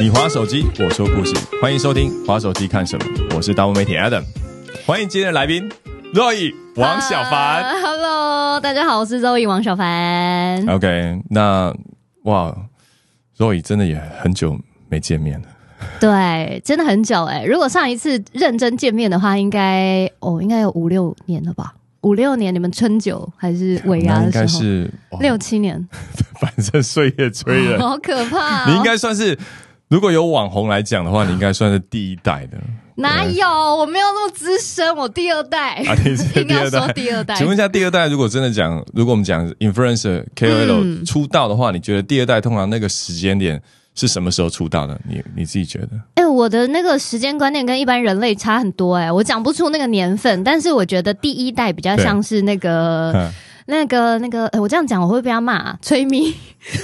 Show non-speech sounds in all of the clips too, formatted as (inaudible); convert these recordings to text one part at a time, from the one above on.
你划手机，我说故事，欢迎收听《划手机看什么》，我是大物媒体 Adam，欢迎今天的来宾 Roy 王小凡。啊 Hello，大家好，我是周易王小凡。OK，那哇，Roy 真的也很久没见面了。对，真的很久哎、如果上一次认真见面的话，应该哦，应该有五六年了吧？五六年，你们春酒还是尾牙的时候？是六七年，(laughs) 反正岁月催人，(laughs) 好可怕、哦！你应该算是。如果有网红来讲的话，你应该算是第一代的。哪有？我没有那么资深，我第二代。啊，你是 (laughs) 第二代说。第二代，请问一下，第二代如果真的讲，如果我们讲 influencer KOL 嗯出道的话，你觉得第二代通常那个时间点是什么时候出道的？你你自己觉得？哎、我的那个时间观念跟一般人类差很多哎、我讲不出那个年份，但是我觉得第一代比较像是那个嗯那个那个，呃我这样讲我会被他骂、啊，(laughs) 催咪，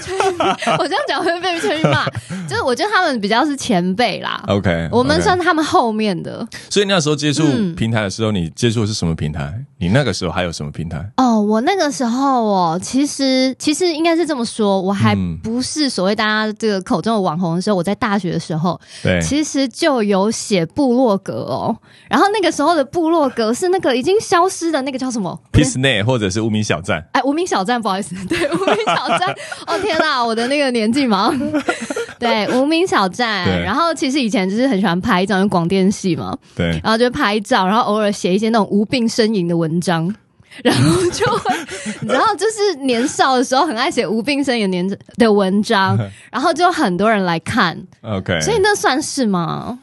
催咪，我这样讲会被催咪骂，就是我觉得他们比较是前辈啦。OK，我们算他们后面的所以那时候接触嗯平台的时候，你接触的是什么平台？你那个时候还有什么平台？哦。我那个时候哦，其实其实应该是这么说，我还嗯不是所谓大家这个口中的网红的时候，我在大学的时候，对，其实就有写部落格哦。然后那个时候的部落格是那个已经消失的那个叫什么 p i s n e 或者是无名小站。哎，无名小站，不好意思，对，无名小站。(laughs) 哦天哪，我的那个年纪嘛，对，(laughs) 无名小站。然后其实以前就是很喜欢拍照，因为广电系嘛，对，然后就拍照，然后偶尔写一些那种无病呻吟的文章。(laughs) 然后就会，然后，就是年少的时候很爱写无病呻吟年的文章，(laughs) 然后就很多人来看，OK，所以那算是吗？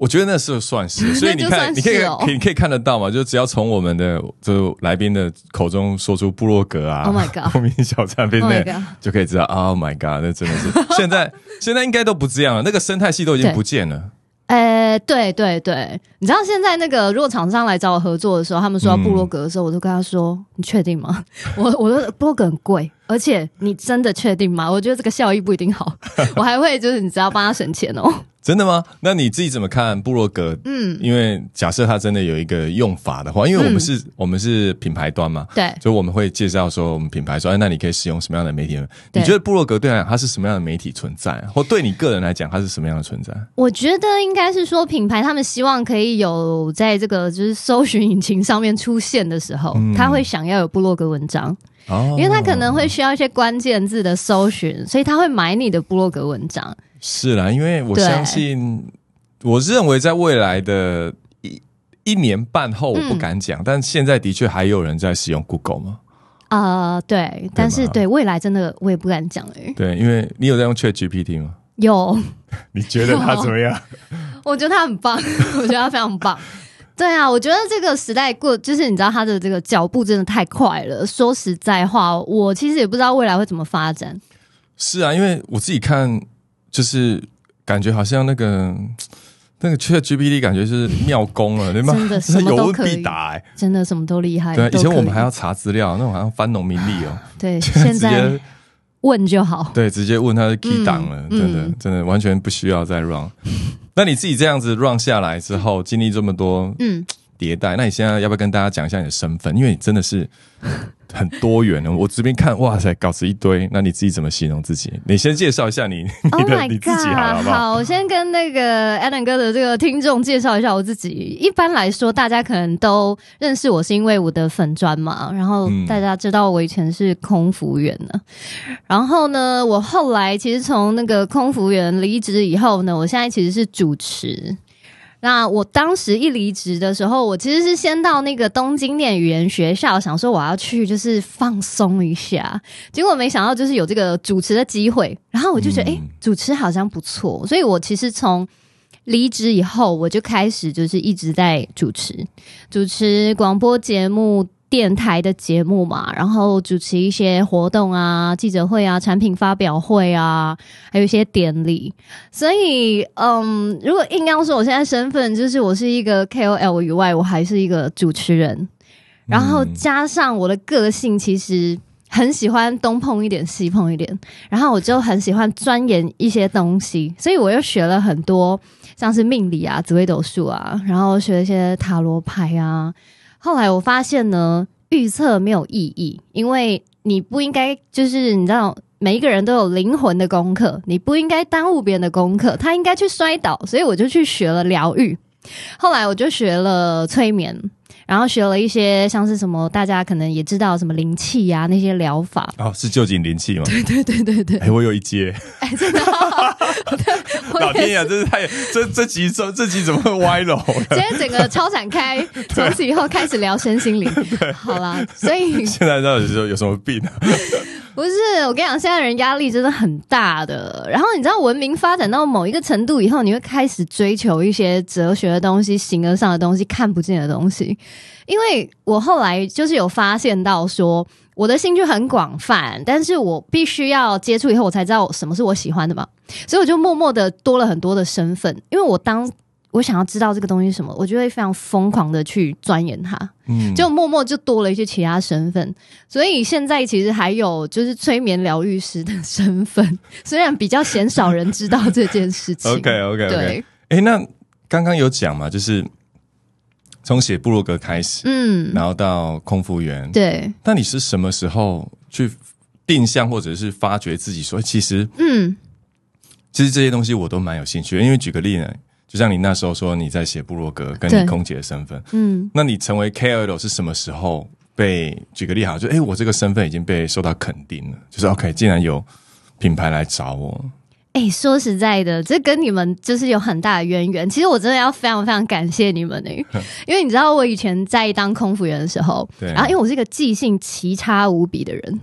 我觉得那时候算是，所以 (laughs) 你看，你可以可以可以看得到嘛，就只要从我们的就来宾的口中说出布洛格啊 Oh my god (laughs) 无名小站 p i s Oh n my e god 就可以知道，Oh my God，那真的是。(laughs) 现在现在应该都不这样了，那个生态系都已经不见了。呃，对对对，你知道现在那个如果厂商来找我合作的时候，他们说要部落格的时候，我就跟他说：“你确定吗？我我的布洛格很贵，而且你真的确定吗？我觉得这个效益不一定好，(laughs) 我还会就是你只要帮他省钱哦。真的吗？那你自己怎么看布洛格？嗯，因为假设它真的有一个用法的话，因为我们是、我们是品牌端嘛，对，所以我们会介绍说我们品牌说，哎，那你可以使用什么样的媒体你觉得布洛格对他来讲它是什么样的媒体存在，或对你个人来讲它是什么样的存在？我觉得应该是说品牌他们希望可以有在这个就是搜寻引擎上面出现的时候，他会想要有布洛格文章，哦因为他可能会需要一些关键字的搜寻，所以他会买你的部落格文章。是啦，因为我相信，我认为在未来的一一年半后，我不敢讲，但现在的确还有人在使用 Google 吗？啊、对，但是对未来真的我也不敢讲哎、对，因为你有在用 Chat GPT 吗？有，(laughs) 你觉得他怎么样？(laughs) 我觉得他很棒，(laughs) 我觉得他非常棒。对啊，我觉得这个时代过，就是你知道他的这个脚步真的太快了。说实在话，我其实也不知道未来会怎么发展。是啊，因为我自己看，就是感觉好像那个 (tsk) 那个 Chat GPT 感觉是妙功了，对吗？真的 (laughs) 什么都可以。真的什么都厉害。对啊，以前我们还要查资料，那种好像翻农民历哦，对，(laughs) 现在问就好。对直接问他是 key 档了，嗯真的嗯真的完全不需要再 run。那你自己这样子 run 下来之后，经历这么多嗯，迭代，那你现在要不要跟大家讲一下你的身份？因为你真的是 (laughs) 很多元的。我这边看，哇塞，稿子一堆，那你自己怎么形容自己？你先介绍一下你 (laughs) Oh 你的你自己好！不好？好，我先跟那个 Alan 哥的这个听众介绍一下我自己。一般来说，大家可能都认识我是因为我的粉砖嘛，然后嗯大家知道我以前是空服员呢。然后呢，我后来其实从那个空服员离职以后呢，我现在其实是主持。那我当时一离职的时候，我其实是先到那个东京念语言学校，想说我要去就是放松一下，结果没想到就是有这个主持的机会，然后我就觉得哎、主持好像不错，所以我其实从离职以后，我就开始就是一直在主持，主持广播节目。电台的节目嘛，然后主持一些活动啊、记者会啊、产品发表会啊，还有一些典礼。所以，嗯，如果硬要说我现在身份，就是我是一个 KOL 以外，我还是一个主持人。然后加上我的个性，其实很喜欢东碰一点西碰一点，然后我就很喜欢钻研一些东西，所以我又学了很多像是命理啊、紫微斗数啊，然后学一些塔罗牌啊。后来我发现呢，预测没有意义，因为你不应该就是你知道。每一个人都有灵魂的功课，你不应该耽误别人的功课。他应该去摔倒，所以我就去学了疗愈。后来我就学了催眠，然后学了一些像是什么大家可能也知道什么灵气呀那些疗法。哦，是就景灵气吗？(laughs) 对对对对对。哎，我有一节。哎，真的。(laughs) 老天爷，真是太这这集这这集怎么会歪楼？今天整个超展开，(laughs) 从此以后开始聊身心灵。好啦，所以现在到底是有什么病？不是，我跟你讲，现在人压力真的很大的。然后你知道，文明发展到某一个程度以后，你会开始追求一些哲学的东西、形而上的东西、看不见的东西。因为我后来就是有发现到，说我的兴趣很广泛，但是我必须要接触以后，我才知道什么是我喜欢的嘛。所以我就默默的多了很多的身份，因为我当。我想要知道这个东西什么，我就会非常疯狂的去钻研它，嗯，就默默就多了一些其他身份，所以现在其实还有就是催眠疗愈师的身份，(laughs) 虽然比较鲜少人知道这件事情。OK OK OK，哎，那刚刚有讲嘛，就是从写部落格开始，嗯，然后到空服员，对，那你是什么时候去定向或者是发掘自己说，其实，嗯，其实这些东西我都蛮有兴趣，因为举个例呢。就像你那时候说你在写部落格，跟你空姐的身份，嗯，那你成为 KOL 是什么时候被？举个例好，就哎，我这个身份已经被受到肯定了，就是 OK，竟然有品牌来找我。哎，说实在的，这跟你们就是有很大的渊源。其实我真的要非常非常感谢你们呢，(laughs) 因为你知道我以前在当空服员的时候，对，然后因为我是一个记性奇差无比的人，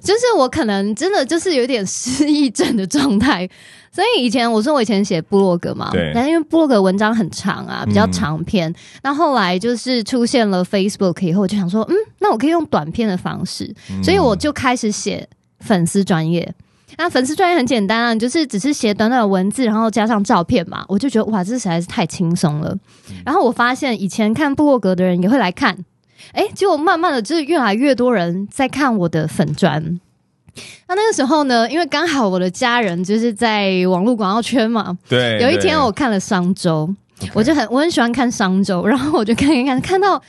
就是我可能真的就是有点失忆症的状态。所以以前我说我以前写部落格嘛，对，但因为部落格文章很长啊，比较长篇。那后来就是出现了 Facebook 以后，我就想说，嗯，那我可以用短篇的方式，所以我就开始写粉丝专业。那粉丝专业很简单啊，就是只是写短短的文字，然后加上照片嘛。我就觉得哇，这实在是太轻松了。然后我发现以前看部落格的人也会来看，哎，结果慢慢的就是越来越多人在看我的粉砖。那那个时候呢，因为刚好我的家人就是在网络广告圈嘛，对。有一天我看了商周，我就很我很喜欢看商周，然后我就看一看，看到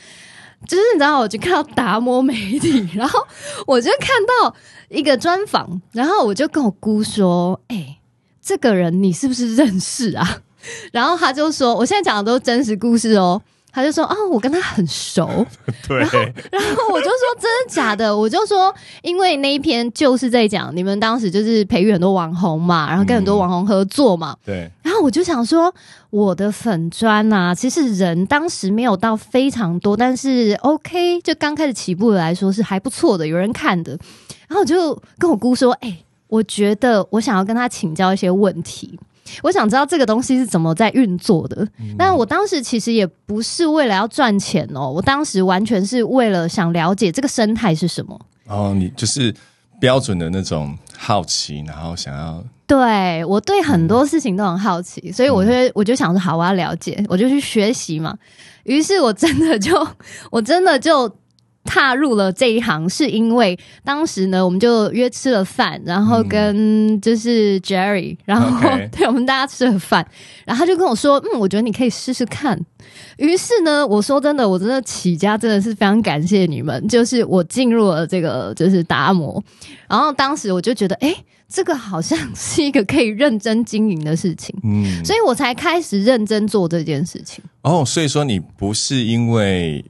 就是你知道，我就看到达摩媒体，然后我就看到一个专访，然后我就跟我姑说：“哎，这个人你是不是认识啊？” (laughs) 然后他就说：“我现在讲的都是真实故事哦。”他就说：“哦，我跟他很熟。(laughs) ”对，然后，然后我就说：“真的假的？”我就说：“因为那一篇就是在讲你们当时就是培育很多网红嘛，然后跟很多网红合作嘛。”对。我就想说，我的粉砖啊，其实人当时没有到非常多，但是 OK，就刚开始起步来说是还不错的，有人看的。然后我就跟我姑说：“哎，我觉得我想要跟他请教一些问题。”我想知道这个东西是怎么在运作的，但我当时其实也不是为了要赚钱哦，我当时完全是为了想了解这个生态是什么。哦，你就是标准的那种好奇，然后想要对我对很多事情都很好奇，所以我就我就想说，好，我要了解，我就去学习嘛。于是我真的就我真的就。踏入了这一行，是因为当时呢，我们就约吃了饭，然后跟就是 Jerry，然后 (laughs) 对我们大家吃了饭，然后他就跟我说：“嗯，我觉得你可以试试看。”于是呢，我说真的，我真的起家真的是非常感谢你们，就是我进入了这个就是达摩，然后当时我就觉得，哎，这个好像是一个可以认真经营的事情，嗯，所以我才开始认真做这件事情。哦，所以说你不是因为。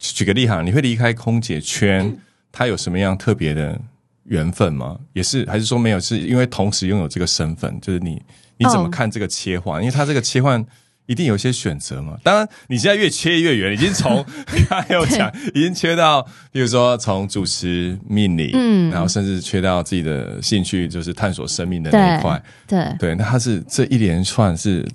举个例哈，你会离开空姐圈，它有什么样特别的缘分吗？也是还是说没有？是因为同时拥有这个身份，就是你你怎么看这个切换？因为它这个切换一定有一些选择嘛。当然，你现在越切越远，已经从 (laughs) 刚才有讲，已经切到，比如说从主持命理，嗯，然后甚至切到自己的兴趣，就是探索生命的那一块，对对。那他是这一连串是。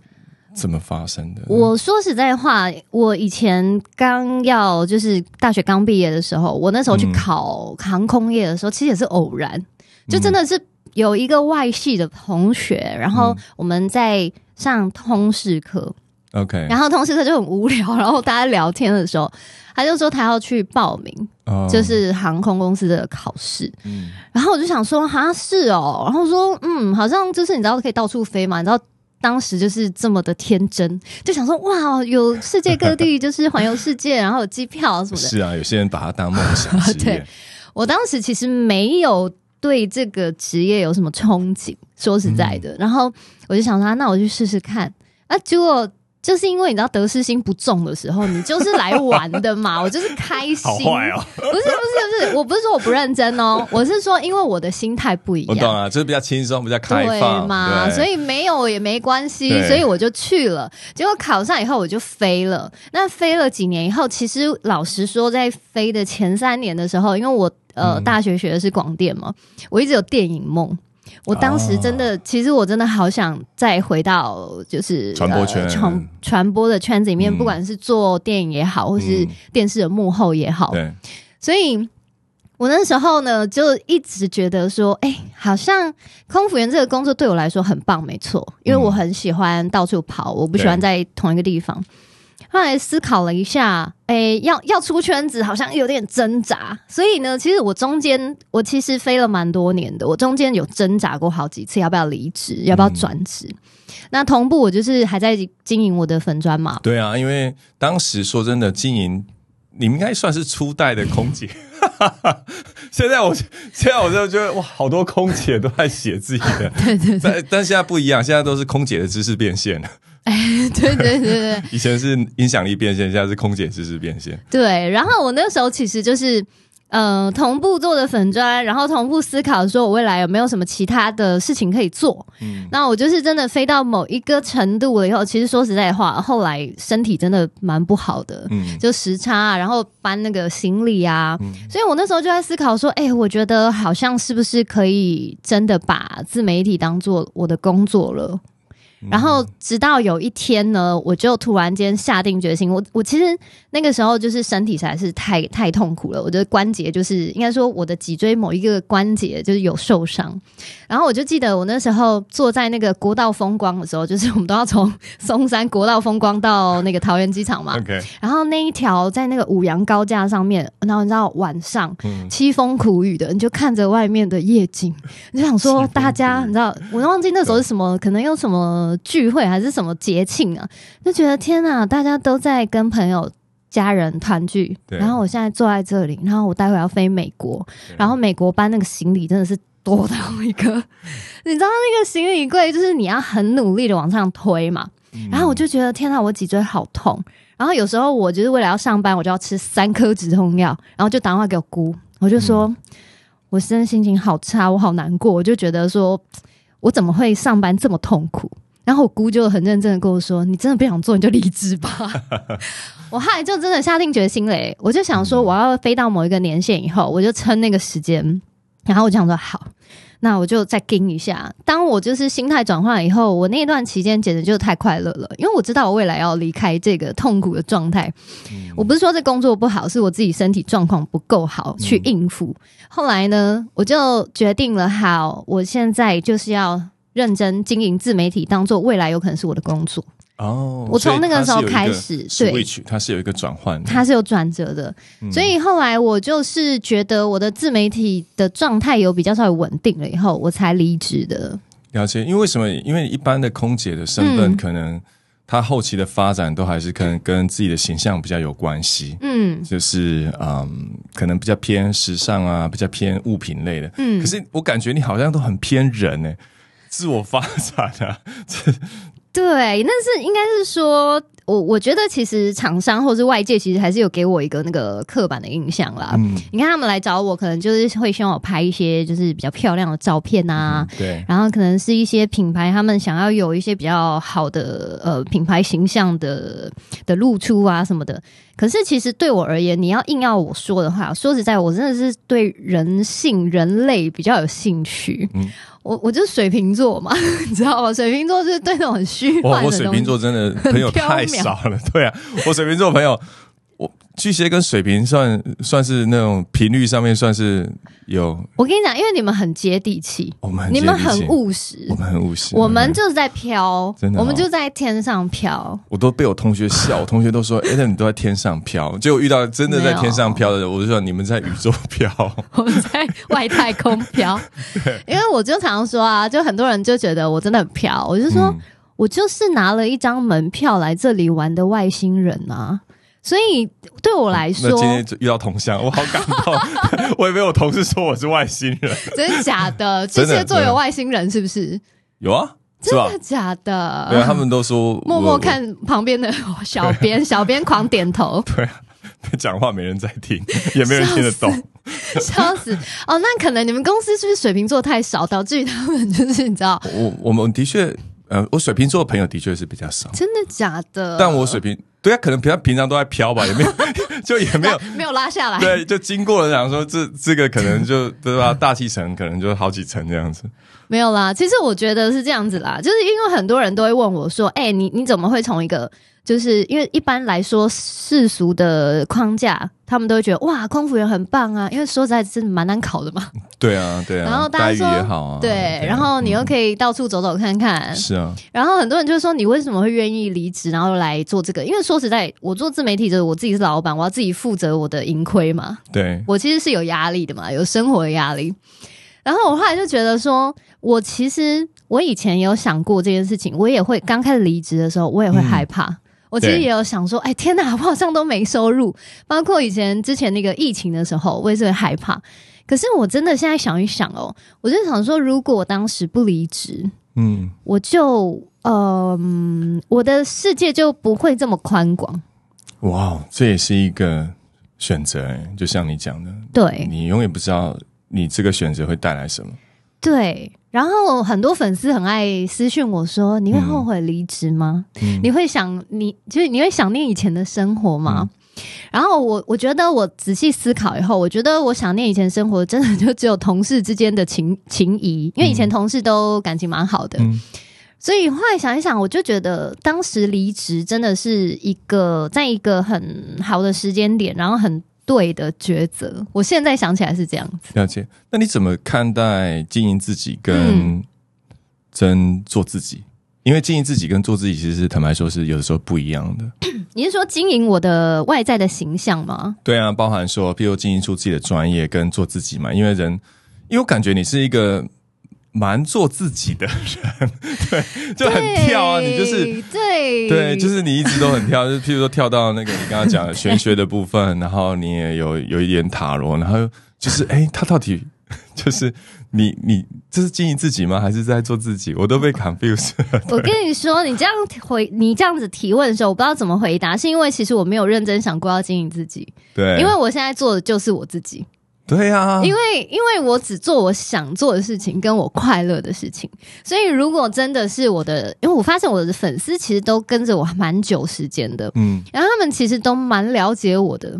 怎么发生的？我说实在话，我以前刚要就是大学刚毕业的时候，我那时候去考航空业的时候，其实也是偶然，就真的是有一个外系的同学，然后我们在上通识课，OK，然后同时他就很无聊，然后大家聊天的时候，他就说他要去报名，就是航空公司的考试，嗯，然后我就想说，哈是哦，然后说，嗯，好像就是你知道可以到处飞嘛，你知道。当时就是这么的天真，就想说哇，有世界各地就是环游世界，(laughs) 然后有机票什么的。是啊，有些人把它当梦想。(laughs) 对，我当时其实没有对这个职业有什么憧憬，说实在的。然后我就想说，啊那我去试试看。啊，结果就是因为你知道得失心不重的时候，你就是来玩的嘛，(laughs) 我就是开心。好坏哦，不是不是不是，我不是说我不认真哦，(laughs) 我是说因为我的心态不一样。我懂了，就是比较轻松，比较开对放嘛，对所以没有也没关系，所以我就去了。结果考上以后我就飞了。那飞了几年以后，其实老实说，在飞的前三年的时候，因为我呃、嗯大学学的是广电嘛，我一直有电影梦。我当时真的，其实我真的好想再回到就是传播圈呃传传播的圈子里面，嗯。不管是做电影也好，或是嗯。电视的幕后也好，对，所以我那时候呢，就一直觉得说，哎、好像空服员这个工作对我来说很棒，没错，因为我很喜欢到处跑，我不喜欢在同一个地方。后来思考了一下，哎、要要出圈子，好像有点挣扎。所以呢，其实我中间我其实飞了蛮多年的，我中间有挣扎过好几次，要不要离职，要不要转职。那同步我就是还在经营我的粉砖嘛，对啊，因为当时说真的，经营你们应该算是初代的空姐。(laughs) 现在我现在我就觉得哇，好多空姐都在写自己的，(laughs) 对对对但但现在不一样，现在都是空姐的知识变现了。(laughs) 对对对对。以前是影响力变现，现在是空姐知识变现。对，然后我那时候其实就是。呃，同步做的粉砖，然后同步思考说，我未来有没有什么其他的事情可以做？嗯，那我就是真的飞到某一个程度了以后，其实说实在话，后来身体真的蛮不好的，嗯就时差啊，然后搬那个行李啊，嗯所以我那时候就在思考说，哎、我觉得好像是不是可以真的把自媒体当做我的工作了。然后直到有一天呢，我就突然间下定决心，我我其实那个时候就是身体实在是太太痛苦了，我的关节就是应该说我的脊椎某一个关节就是有受伤，然后我就记得我那时候坐在那个国道风光的时候，就是我们都要从 (laughs) 松山国道风光到那个桃园机场嘛然后那一条在那个五羊高架上面，然后你知道晚上嗯，凄风苦雨的，你就看着外面的夜景，你就想说大家，你知道，我忘记那时候是什么，可能有什么聚会还是什么节庆啊，就觉得天哪，大家都在跟朋友。家人团聚，然后我现在坐在这里，然后我待会要飞美国，然后美国搬那个行李真的是多到一个，(laughs) 你知道那个行李柜就是你要很努力的往上推嘛，嗯然后我就觉得天呐，我脊椎好痛。然后有时候我就是为了要上班，我就要吃三颗止痛药，然后就打电话给我姑，我就说、嗯我现在心情好差，我好难过，我就觉得说我怎么会上班这么痛苦？然后我姑就很认真的跟我说：“你真的不想做，你就离职吧。(laughs) ”我后来就真的下定决心嘞，我就想说我要飞到某一个年限以后，我就撑那个时间，然后我就想说好，那我就再盯一下。当我就是心态转换以后，我那段期间简直就太快乐了，因为我知道我未来要离开这个痛苦的状态。我不是说这工作不好，是我自己身体状况不够好去应付。后来呢，我就决定了，好，我现在就是要认真经营自媒体，当做未来有可能是我的工作。哦，我从那个时候开始始，对，它是有一个转换，它是有转折的，嗯。所以后来我就是觉得我的自媒体的状态有比较稍微稳定了以后，我才离职的。了解，因为为什么？因为一般的空姐的身份，嗯。可能她后期的发展都还是可能跟自己的形象比较有关系，嗯。就是嗯，可能比较偏时尚啊，比较偏物品类的。嗯。可，是我感觉你好像都很偏人呢、自我发展啊，这对，那是应该是说，我我觉得其实厂商或是外界其实还是有给我一个那个刻板的印象啦。嗯，你看他们来找我，可能就是会希望我拍一些就是比较漂亮的照片啊，对，然后可能是一些品牌，他们想要有一些比较好的呃品牌形象的的露出啊什么的。可是其实对我而言，你要硬要我说的话，说实在，我真的是对人性、人类比较有兴趣。嗯我我就是水瓶座嘛，(laughs) 你知道吗？水瓶座就是对那种很虚，幻的东西我水瓶座真的朋友太少了，对啊，我水瓶座朋友，我巨蟹跟水瓶算算是那种频率上面算是有，我跟你讲，因为你们很接地气，我们很务实我，们很务实，我们就是在飘，真的哦我们就在天上飘。我都被我同学笑，我同学都说：“哎、那你都在天上飘。”结果遇到真的在天上飘的人，我就说：“你们在宇宙飘。(laughs) 我们在外太空飘，(laughs) 因为我就常常说啊，就很多人就觉得我真的很飘，我就说、嗯我就是拿了一张门票来这里玩的外星人啊。所以对我来说那，今天遇到同乡，我好感动。(laughs) 我以为我同事说我是外星人，真的假的？(laughs) 巨蟹座有外星人是不是？有啊，真的？假的？对啊，他们都说 (laughs) 默默，看旁边的小编，小编狂点头，对啊，讲话没人在听，也没人听得懂。笑死！哦，那可能你们公司是不是水瓶座太少，导致于他们就是你知道，我我们的确，呃，我水瓶座的朋友的确是比较少，真的假的？但我水瓶对啊，可能平常平常都在飘吧，也没有，就也没有。(laughs) 没有拉下来。对，就经过了，想说这这个可能就对吧？大气层可能就好几层这样子。没有啦，其实我觉得是这样子啦，就是因为很多人都会问我说：“哎、你你怎么会从一个就是因为一般来说世俗的框架，他们都会觉得哇，空服员很棒啊，因为说实在真的蛮难考的嘛。对啊，对啊，然后大家说也好啊，对，然后你又可以到处走走看看，是啊，然后很多人就说你为什么会愿意离职，然后来做这个？因为说实在，我做自媒体的，我自己是老板，我要自己负责我的盈亏嘛。对，我其实是有压力的嘛，有生活的压力。然后我后来就觉得说，我其实我以前有想过这件事情，我也会刚开始离职的时候，我也会害怕。我其实也有想说，哎，天哪，我好像都没收入。包括以前之前那个疫情的时候，我也是会害怕。可是我真的现在想一想哦，我就想说，如果我当时不离职，嗯，我就呃，嗯我的世界就不会这么宽广。哇，这也是一个选择，哎就像你讲的，对你永远不知道你这个选择会带来什么。对，然后很多粉丝很爱私讯我说：“你会后悔离职吗？嗯你会想你就是你会想念以前的生活吗？”然后我我觉得我仔细思考以后，我觉得我想念以前生活，真的就只有同事之间的情情谊，因为以前同事都感情蛮好的，嗯所以后来想一想，我就觉得当时离职真的是一个在一个很好的时间点，然后很对的抉择。我现在想起来是这样子。了解。那你怎么看待经营自己跟嗯真做自己？因为经营自己跟做自己，其实是坦白说是有的时候不一样的。(clears throat) 你是说经营我的外在的形象吗？对啊，包含说，譬如经营出自己的专业跟做自己嘛。因为人，因为我感觉你是一个蛮做自己的人，(laughs) 对，就很跳啊，你就是。对对，就是你一直都很跳，(laughs) 就是譬如说跳到那个你刚刚讲的玄学的部分，然后你也有有一点塔罗，然后就是哎，他到底 (laughs) 就是你你这是经营自己吗？还是在做自己？我都被 confuse 了。我跟你说，你这样回你这样子提问的时候，我不知道怎么回答，是因为其实我没有认真想过要经营自己，对，因为我现在做的就是我自己。对啊，因为因为我只做我想做的事情，跟我快乐的事情，所以如果真的是我的，因为我发现我的粉丝其实都跟着我蛮久时间的，嗯，然后他们其实都蛮了解我的。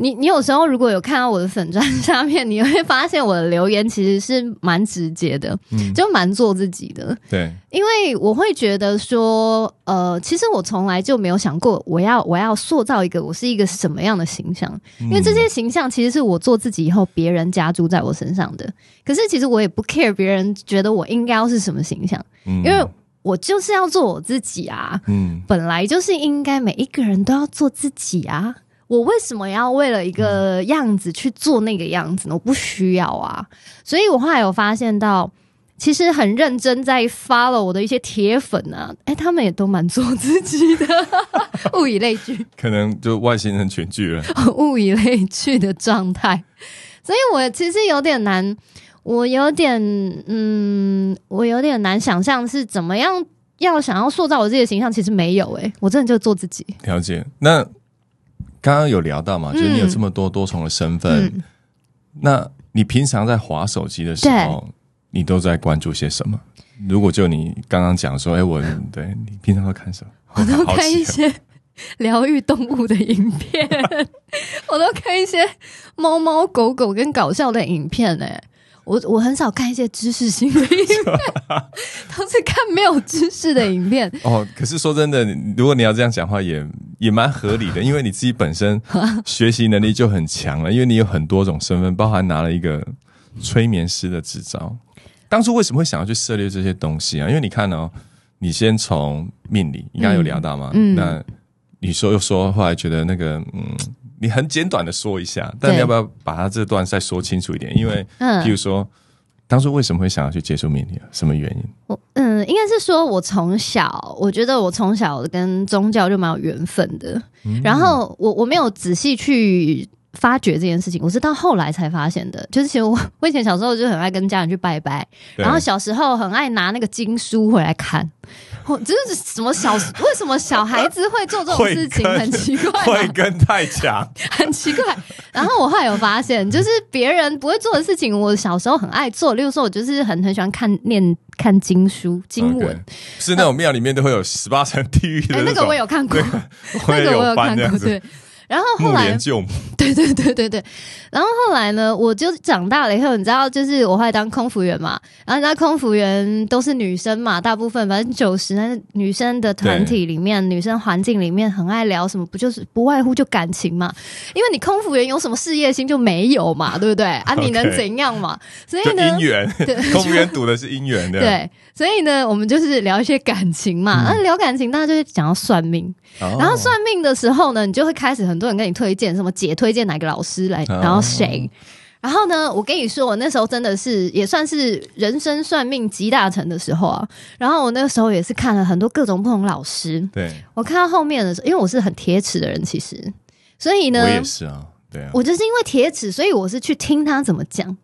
你你有时候如果有看到我的粉砖下面，你会发现我的留言其实是蛮直接的，嗯。就蛮做自己的。对，因为我会觉得说，呃，其实我从来就没有想过我要我要塑造一个我是一个什么样的形象，因为这些形象其实是我做自己以后别人加注在我身上的。可是其实我也不 care 别人觉得我应该要是什么形象，因因为我就是要做我自己啊，嗯。本来就是应该每一个人都要做自己啊。我为什么要为了一个样子去做那个样子呢？我不需要啊。所以我后来有发现到，其实很认真在 follow 我的一些铁粉啊，哎，他们也都蛮做自己的，(laughs) 物以类聚，可能就外星人群聚了。(laughs) 物以类聚的状态。所以我其实有点难，我有点嗯，我有点难想象是怎么样要想要塑造我自己的形象，其实没有诶、我真的就做自己。了解。那刚刚有聊到嘛，就是你有这么多多重的身份，嗯。那你平常在划手机的时候，你都在关注些什么？如果就你刚刚讲说，哎、我对你平常都看什么？我都看一些疗愈动物的影片，(laughs) 我都看一些猫猫狗狗跟搞笑的影片呢、我我很少看一些知识性的影片，(laughs) 都是看没有知识的影片。哦，可是说真的，如果你要这样讲话也，也蛮合理的，因为你自己本身 (laughs) 学习能力就很强了，因为你有很多种身份，包含拿了一个催眠师的执照。当初为什么会想要去涉猎这些东西啊？因为你看哦，你先从命理，你刚刚有聊到嘛，嗯嗯那你说又说，后来觉得那个嗯，你很简短的说一下，但你要不要把它这段再说清楚一点？因为嗯譬如说，当初为什么会想要去接触命理啊？什么原因？我嗯，应该是说我从小，我觉得我从小跟宗教就蛮有缘分的。嗯然后我我没有仔细去发掘这件事情，我是到后来才发现的。就是其实我 (laughs) 我以前小时候就很爱跟家人去拜拜，然后小时候很爱拿那个经书回来看。我这是什么小？(laughs) 为什么小孩子会做这种事情？(laughs) 很奇怪嘛，慧根太强，很奇怪。然后我后来有发现，就是别人不会做的事情，我小时候很爱做。例如说，我就是很很喜欢看念看经书、经文。是那种庙里面都会有十八层地狱那种，个我有看过，那个我有看过，对。然后后木来 (laughs) 对对对对对。然后后来呢，我就长大了以后，你知道，就是我后来当空服员嘛，然后你知道空服员都是女生嘛，大部分百分之九十，那女生的团体里面，女生环境里面很爱聊什么，不就是不外乎就感情嘛？因为你空服员有什么事业心就没有嘛，对不对？啊，你能怎样嘛？所以呢姻，缘，对公务员赌的是姻缘的，对，所以呢，我们就是聊一些感情嘛。那、聊感情，大家就会讲到算命。哦，然后算命的时候呢，你就会开始很多人跟你推荐什么姐推荐哪个老师来，哦然后谁。然后呢，我跟你说，我那时候真的是也算是人生算命集大成的时候啊。然后我那个时候也是看了很多各种不同老师。对，我看到后面的时候，因为我是很铁齿的人，其实，所以呢我，也是啊，对啊，我就是因为铁齿，所以我是去听他怎么讲。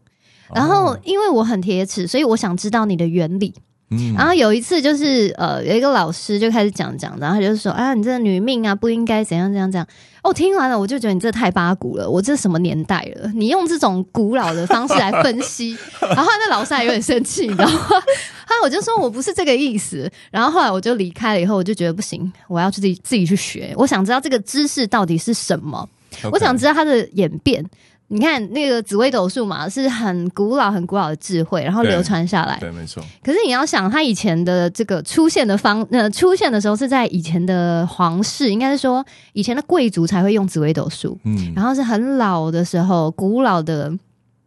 然后哦，因为我很铁齿，所以我想知道你的原理。嗯然后有一次就是呃，有一个老师就开始讲讲，然后他就说啊，你这个女命啊不应该怎样怎样怎样。哦，听完了我就觉得你这太八股了，我这什么年代了？你用这种古老的方式来分析，(laughs) 然后后来那老师还有点生气，你知道吗？后来我就说我不是这个意思，然后后来我就离开了以后，我就觉得不行，我要自己自己去学，我想知道这个知识到底是什么。我想知道它的演变。你看那个紫微斗数嘛，是很古老、很古老的智慧，然后流传下来。对，没错，可是你要想，它以前的这个出现的方，呃，出现的时候是在以前的皇室，应该是说以前的贵族才会用紫微斗数，嗯，然后是很老的时候，古老的。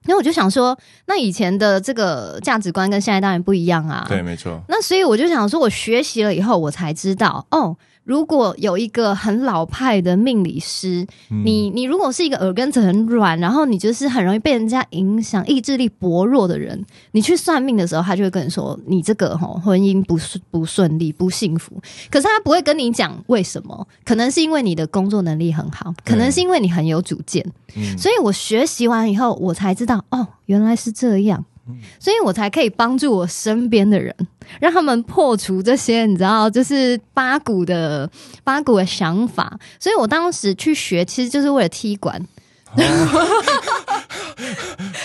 那我就想说，那以前的这个价值观跟现在当然不一样啊。对，没错，那所以我就想说，我学习了以后，我才知道哦，如果有一个很老派的命理师，嗯你你如果是一个耳根子很软，然后你就是很容易被人家影响、意志力薄弱的人，你去算命的时候，他就会跟你说，你这个吼婚姻不顺不顺利、不幸福。可是他不会跟你讲为什么，可能是因为你的工作能力很好，可能是因为你很有主见。嗯所以我学习完以后，我才知道哦，原来是这样，所以我才可以帮助我身边的人，让他们破除这些你知道，就是八股的八股的想法。所以我当时去学，其实就是为了踢馆，(laughs)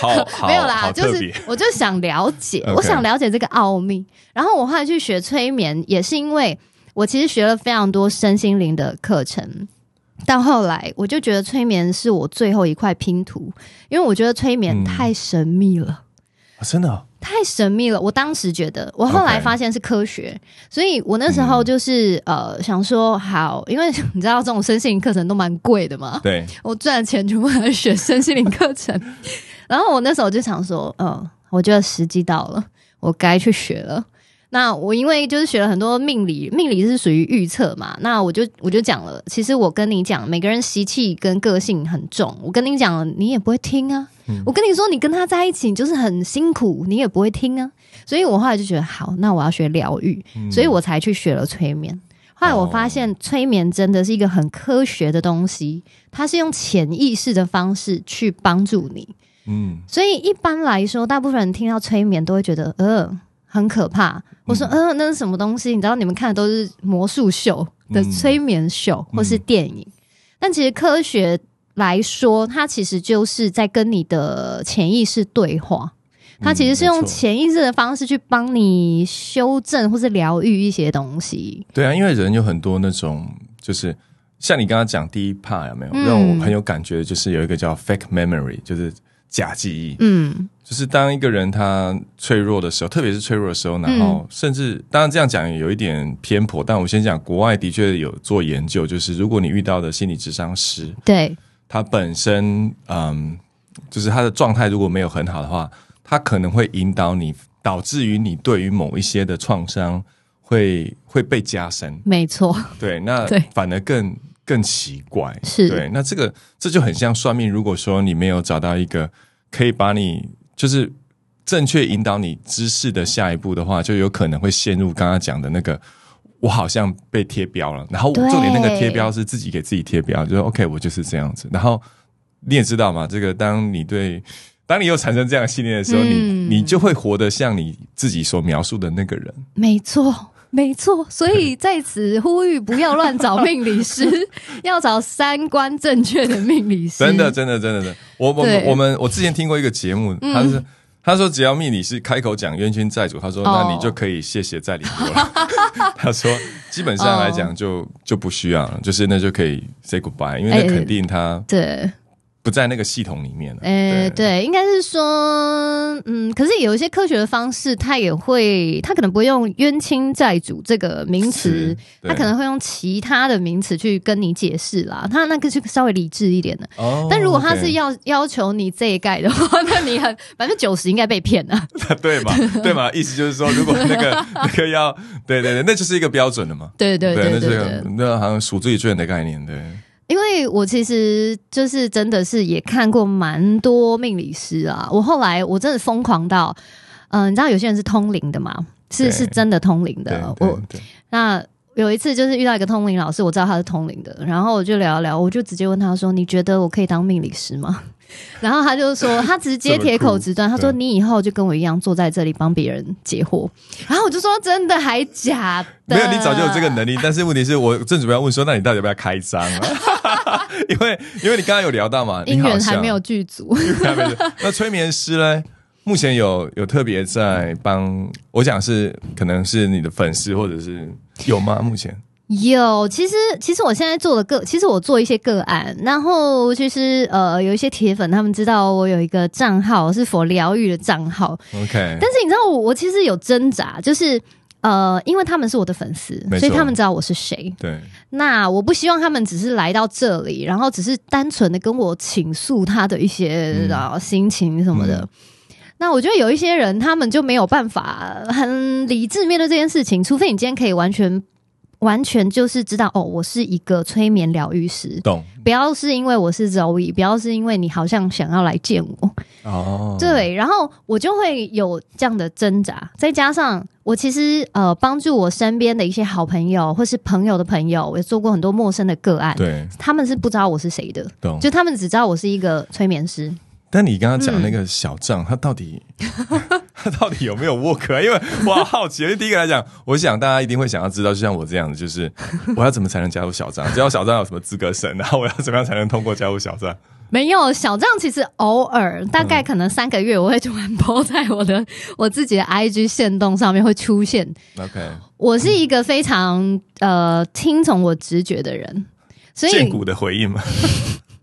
好，好没有啦，好就是我就想了解我想了解这个奥秘。然后我后来去学催眠，也是因为我其实学了非常多身心灵的课程。到后来，我就觉得催眠是我最后一块拼图，因为我觉得催眠嗯太神秘了。啊真的哦？太神秘了，我当时觉得，我后来发现是科学所以我那时候就是、呃想说好，因为你知道这种身心灵课程都蛮贵的嘛，对，(laughs) 我赚的钱全部来学身心灵课程，(laughs) 然后我那时候就想说，嗯、我觉得时机到了，我该去学了。那我因为就是学了很多命理，命理是属于预测嘛，那我就我就讲了，其实我跟你讲，每个人习气跟个性很重，我跟你讲了，你也不会听啊。我跟你说，你跟他在一起，就是很辛苦，你也不会听啊。所以我后来就觉得，好，那我要学疗愈，所以我才去学了催眠。后来我发现，催眠真的是一个很科学的东西，它是用潜意识的方式去帮助你。嗯，所以一般来说，大部分人听到催眠都会觉得，呃，很可怕。我说，呃，那是什么东西？你知道，你们看的都是魔术秀的嗯催眠秀、或是电影，但其实科学来说，它其实就是在跟你的潜意识对话。它其实是用潜意识的方式去帮你修正或是疗愈一些东西。对啊，因为人有很多那种，就是像你刚刚讲第一 part 有没有、嗯让我很有感觉，就是有一个叫 fake memory，就是假记忆。嗯就是当一个人他脆弱的时候，特别是脆弱的时候，然后甚至当然这样讲有一点偏颇，但我先讲，国外的确有做研究，就是如果你遇到的心理智商师，对，他本身嗯，就是他的状态如果没有很好的话，他可能会引导你，导致于你对于某一些的创伤会会被加深。没错，对，那对反而更更奇怪。是对，那这个这就很像算命。如果说你没有找到一个可以把你就是正确引导你知识的下一步的话，就有可能会陷入刚刚讲的那个。我好像被贴标了，然后对重点那个贴标是自己给自己贴标，就是 OK，我就是这样子。然后你也知道嘛，这个当你对当你又产生这样的信念的时候，嗯你你就会活得像你自己所描述的那个人。没错，(laughs) 没错。所以在此呼吁，不要乱找命理师，(laughs) 要找三观正确的命理师。真的，真的，真的，真的。我我我们我之前听过一个节目，他是他说只要命理师开口讲冤亲债主，他说哦那你就可以谢谢再联络了。(laughs) 他说基本上来讲就就不需要了，就是那就可以 say goodbye，因为那哎肯定他对。不在那个系统里面了。呃，对，应该是说，嗯，可是有一些科学的方式，它也会，它可能不会用冤亲债主这个名词它可能会用其他的名词去跟你解释啦。它那个是稍微理智一点的。哦但如果他是要要求你这一盖的话，那你很百分之九十应该被骗了。(laughs) 对嘛对嘛，意思就是说，如果那个 (laughs) 那个要对对对，那就是一个标准了嘛。对对对那对对这个那好像赎罪券的概念，对。因为我其实就是真的是也看过蛮多命理师啊，我后来我真的疯狂到，嗯、你知道有些人是通灵的嘛，是是真的通灵的。对我对那有一次就是遇到一个通灵老师，我知道他是通灵的，然后我就聊一聊，我就直接问他说：“你觉得我可以当命理师吗？” (laughs) 然后他就说，他直接铁口直断，他说：“你以后就跟我一样坐在这里帮别人解惑。”然后我就说：“真的还假的？”没有，你早就有这个能力，但是问题是我正准备要问说，那你到底要不要开张啊？(laughs) (laughs) 因为因为你刚刚有聊到嘛，姻缘还没有具足。还没有那催眠师呢？目前有有特别在帮我讲是，可能是你的粉丝或者是有吗？目前？有，其实其实我现在做的个，其实我做一些个案，然后其实呃有一些铁粉他们知道我有一个账号是佛疗愈的账号，OK，但是你知道我我其实有挣扎，就是呃因为他们是我的粉丝所以他们知道我是谁。对。那我不希望他们只是来到这里，然后只是单纯的跟我倾诉他的一些嗯。啊、心情什么的。那我觉得有一些人，他们就没有办法很理智面对这件事情，除非你今天可以完全。完全就是知道哦，我是一个催眠疗愈师，懂不要是因为我是 Zoe，不要是因为你好像想要来见我，哦，对，然后我就会有这样的挣扎，再加上我其实呃帮助我身边的一些好朋友或是朋友的朋友，我也做过很多陌生的个案，对他们是不知道我是谁的，懂。就他们只知道我是一个催眠师。但你刚刚讲那嗯个小账，它到底 (laughs) 他到底有没有 work 啊？因为我好好奇，因为第一个来讲，我想大家一定会想要知道，就像我这样的，就是我要怎么才能加入小账？(laughs) 加入小账有什么资格审？然后我要怎么样才能通过加入小账？没有小账，其实偶尔大概可能三个月，我会突然抛在我的 (laughs) 我自己的 IG 线动上面会出现。OK，我是一个非常呃听从我直觉的人，所以见骨的回应嘛，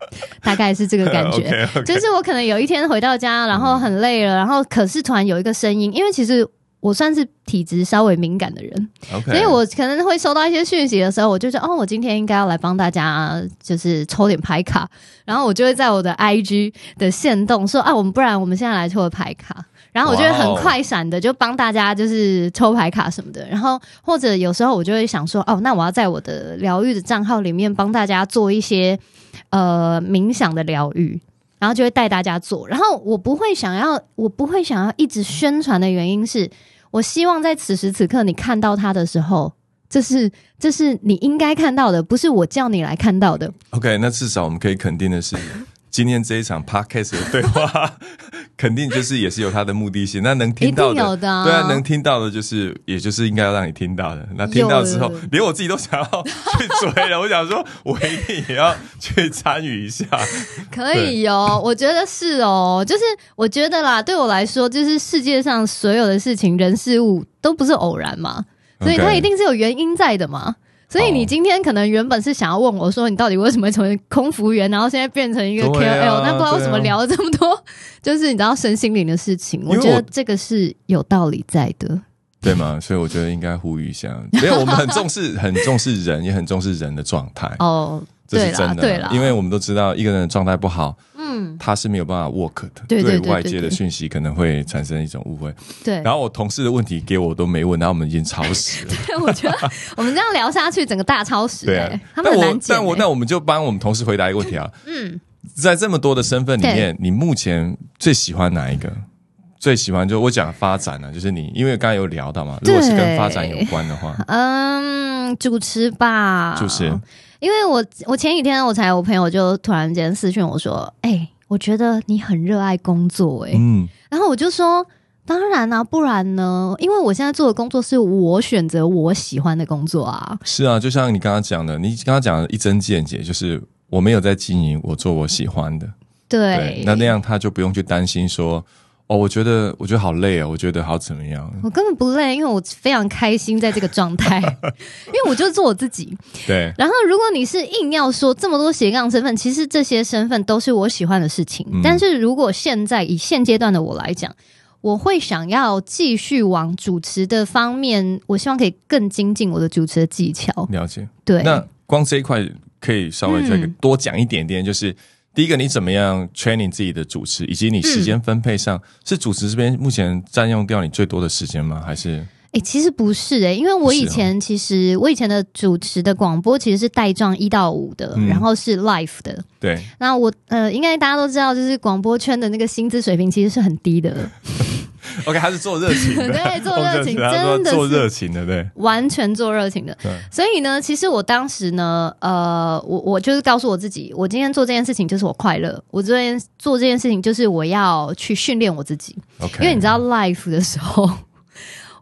(laughs) 大概是这个感觉。(laughs) 就是我可能有一天回到家，然后很累了，然后可是突然有一个声音，因为其实我算是体质稍微敏感的人所以我可能会收到一些讯息的时候，我就说哦，我今天应该要来帮大家就是抽点牌卡，然后我就会在我的 IG 的线动说啊，我们不然我们现在来抽个牌卡。然后我就会很快闪的就帮大家就是抽牌卡什么的，然后或者有时候我就会想说，哦，那我要在我的疗愈的账号里面帮大家做一些呃冥想的疗愈，然后就会带大家做。然后我不会想要，我不会想要一直宣传的原因是，我希望在此时此刻你看到它的时候，这是这是你应该看到的，不是我叫你来看到的。OK，那至少我们可以肯定的是，今天这一场 Podcast 的对话，肯定就是也是有他的目的性。那能听到的啊对啊，能听到的就是，也就是应该要让你听到的。那听到之后，连我自己都想要去追了。我想说，我一定也要去参与一下。(laughs) 可以哦，我觉得是哦，就是我觉得啦，对我来说，就是世界上所有的事情、人事物都不是偶然嘛，所以它一定是有原因在的嘛。所以你今天可能原本是想要问我说，你到底为什么会成为空服员，然后现在变成一个 KOL，、那不知道为什么聊了这么多，就是你知道身心灵的事情，我我觉得这个是有道理在的。对吗？所以我觉得应该呼吁一下，没有，我们很重视，很重视人，也很重视人的状态。(laughs) 哦，这是真的，因为我们都知道，一个人的状态不好，嗯，他是没有办法 work 的，对对对外界的讯息可能会产生一种误会。对。然后我同事的问题给我都没问，然后我们已经超时了。(laughs) 我觉得 (laughs) 我们这样聊下去，整个大超时、对他们难。但我那我们就帮我们同事回答一个问题啊，嗯，在这么多的身份里面，你目前最喜欢哪一个？最喜欢就我讲发展呢、就是你因为刚才有聊到嘛，如果是跟发展有关的话，嗯，主持吧，主持。因为我我前几天我才我朋友就突然间私讯我说，哎、我觉得你很热爱工作、哎、嗯，然后我就说。当然啊，不然呢？因为我现在做的工作是我选择我喜欢的工作啊。是啊，就像你刚刚讲的，你刚刚讲的一针见血，就是我没有在经营，我做我喜欢的，对，那那样他就不用去担心说，哦，我觉得我觉得好累啊，我觉得好怎么样，我根本不累，因为我非常开心在这个状态，(laughs) 因为我就做我自己。对，然后，如果你是硬要说这么多斜杠身份，其实这些身份都是我喜欢的事情。嗯但是如果现在以现阶段的我来讲，我会想要继续往主持的方面，我希望可以更精进我的主持的技巧。了解。对，那光这一块可以稍微再嗯多讲一点点，就是第一个，你怎么样 training 自己的主持，以及你时间分配上，是主持这边目前占用掉你最多的时间吗？还是哎、其实不是哎、因为我以前其实、我以前的主持的广播其实是带状一到五的，嗯然后是 life 的。对？那我呃，应该大家都知道，就是广播圈的那个薪资水平其实是很低的，(laughs) OK，他是做热情的，(laughs) 对做热情真的做热情的，对，完全做热情的。对所以呢，其实我当时呢，呃，我我就是告诉我自己，我今天做这件事情就是我快乐，我这件做这件事情就是我要去训练我自己，OK，因为你知道 life 的时候。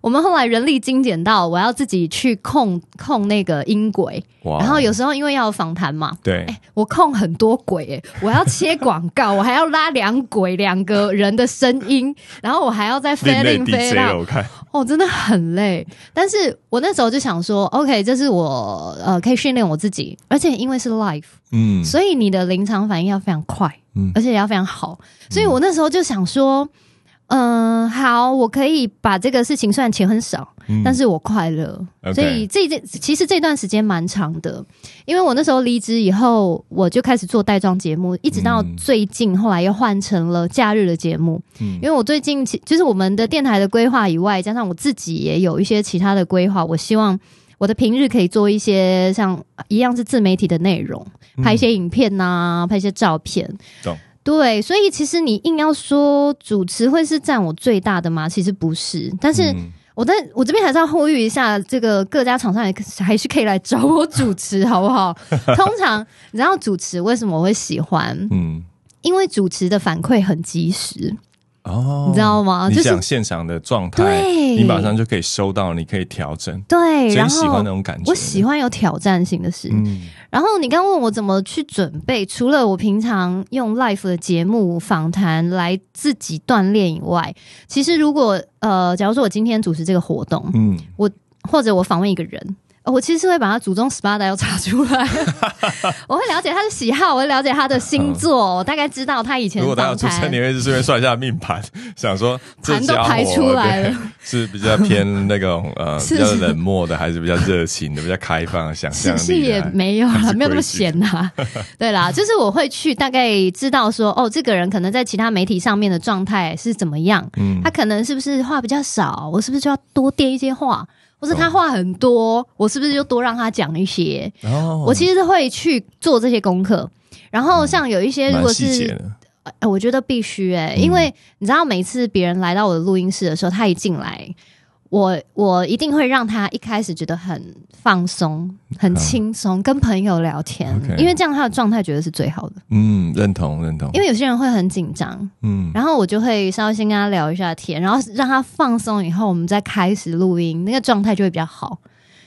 我们后来人力精简到，我要自己去控控那个音轨，然后有时候因为要有访谈嘛，对，我控很多轨、欸，我要切广告，(laughs) 我还要拉两轨，两个人的声音，然后我还要再飞另类令飞到，我看，哦，真的很累。但是我那时候就想说，OK，这是我呃可以训练我自己，而且因为是 live，、嗯。所以你的临场反应要非常快，嗯。而且也要非常好。所以我那时候就想说，嗯、好，我可以把这个事情虽然钱很少，嗯但是我快乐。所以这这其实这段时间蛮长的，因为我那时候离职以后，我就开始做带妆节目，一直到嗯最近，后来又换成了假日的节目。嗯因为我最近其就是我们的电台的规划以外，加上我自己也有一些其他的规划，我希望我的平日可以做一些像一样是自媒体的内容，拍一些影片呐、拍一些照片。对，所以其实你硬要说主持会是占我最大的吗？其实不是，但是。嗯我在我这边还是要呼吁一下，这个各家厂商也还是可以来找我主持，好不好？通常你知道主持为什么我会喜欢？嗯，因为主持的反馈很及时，哦，你知道吗？你就是讲现场的状态，对你马上就可以收到，你可以调整，对，然后喜欢那种感觉，我喜欢有挑战性的事。嗯然后你刚问我怎么去准备，除了我平常用 l i f e 的节目访谈来自己锻炼以外，其实如果呃，假如说我今天主持这个活动，嗯，我或者我访问一个人，呃我其实是会把他祖宗十八代都查出来，(laughs) 我会了解他的喜好，我会了解他的星座，我大概知道他以前如果他要出生，谈你会顺便算一下命盘，想说 (laughs) 这盘都排出来了是比较偏那种呃 (laughs) 是比较冷漠的，还是比较热情的，比较开放的想象是是也？没有啦，还是没有那么闲呐、对啦，就是我会去大概知道说，哦，这个人可能在其他媒体上面的状态是怎么样，嗯。他可能是不是话比较少，我是不是就要多垫一些话，或是他话很多，我是不是就多让他讲一些？哦我其实是会去做这些功课。然后像有一些如果是我觉得必须因为你知道，每次别人来到我的录音室的时候，他一进来，我我一定会让他一开始觉得很放松、很轻松，跟朋友聊天因为这样他的状态觉得是最好的。嗯，认同认同，因为有些人会很紧张，嗯然后我就会稍微先跟他聊一下天，然后让他放松以后，我们再开始录音，那个状态就会比较好。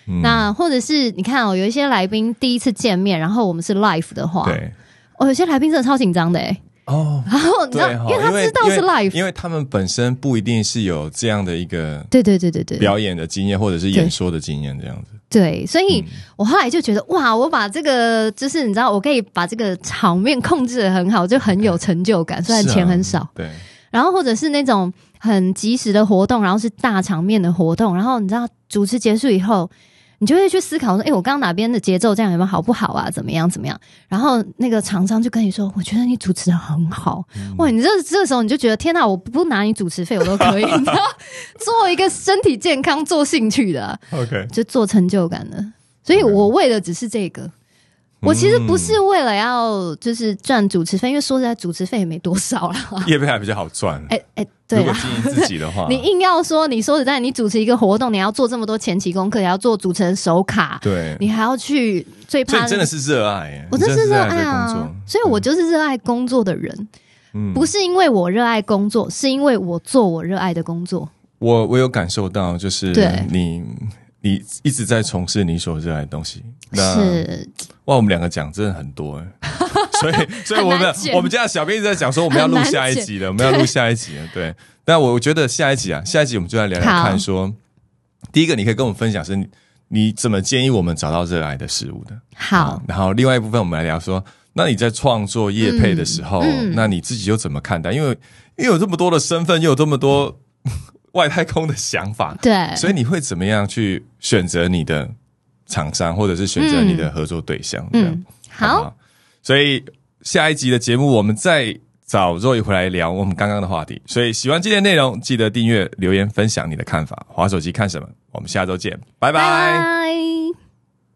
嗯那或者是你看哦，有一些来宾第一次见面，然后我们是 live 的话，对哦，有些来宾真的超紧张的哎。哦，然后你知道，因为他知道是 live，因为他们本身不一定是有这样的一个对对对对对表演的经验，或者是演说的经验这样子。对，所以嗯我后来就觉得哇，我把这个就是你知道，我可以把这个场面控制的很好，就很有成就感，虽然钱很少。对，然后或者是那种很及时的活动，然后是大场面的活动，然后你知道主持结束以后。你就会去思考说，哎、我刚刚哪边的节奏这样有没有好不好啊？怎么样怎么样？然后那个厂商就跟你说，我觉得你主持的很好，嗯哇！你这这时候你就觉得，天哪，我不拿你主持 (laughs) 费我都可以，你知道，做一个身体健康、做兴趣的啊、(laughs) OK，就做成就感的。所以我为的只是这个，我其实不是为了要就是赚主持费，因为说实在，主持费也没多少啦。(laughs) 业配还比较好赚。哎哎，对如果啦，经营自己的话，(laughs) 你硬要说，你说实在，你主持一个活动，你要做这么多前期功课，也要做主持人手卡，对，你还要去最怕所以真的是热爱耶，我真的是热爱啊，所以我就是热爱工作的人，嗯。不是因为我热爱工作，是因为我做我热爱的工作。我我有感受到，就是对。你你一直在从事你所热爱的东西。那是，哇，我们两个讲真的很多哎，(laughs) 所以所以我们我们家的小编一直在讲说我们要录下一集了，我们要录下一集了。(laughs) 对，那我觉得下一集啊，下一集我们就来聊聊好看说，第一个你可以跟我们分享是你你怎么建议我们找到热爱的事物的。好，然后另外一部分我们来聊说，那你在创作业配的时候，嗯嗯那你自己又怎么看待？因为因为有这么多的身份，又有这么多外太空的想法，对，所以你会怎么样去选择你的厂商，或者是选择你的合作对象？这样、嗯，好好，所以下一集的节目，我们再找 Roy 回来聊我们刚刚的话题。所以喜欢今天的内容，记得订阅、留言、分享你的看法。划手机看什么？我们下周见，拜拜拜。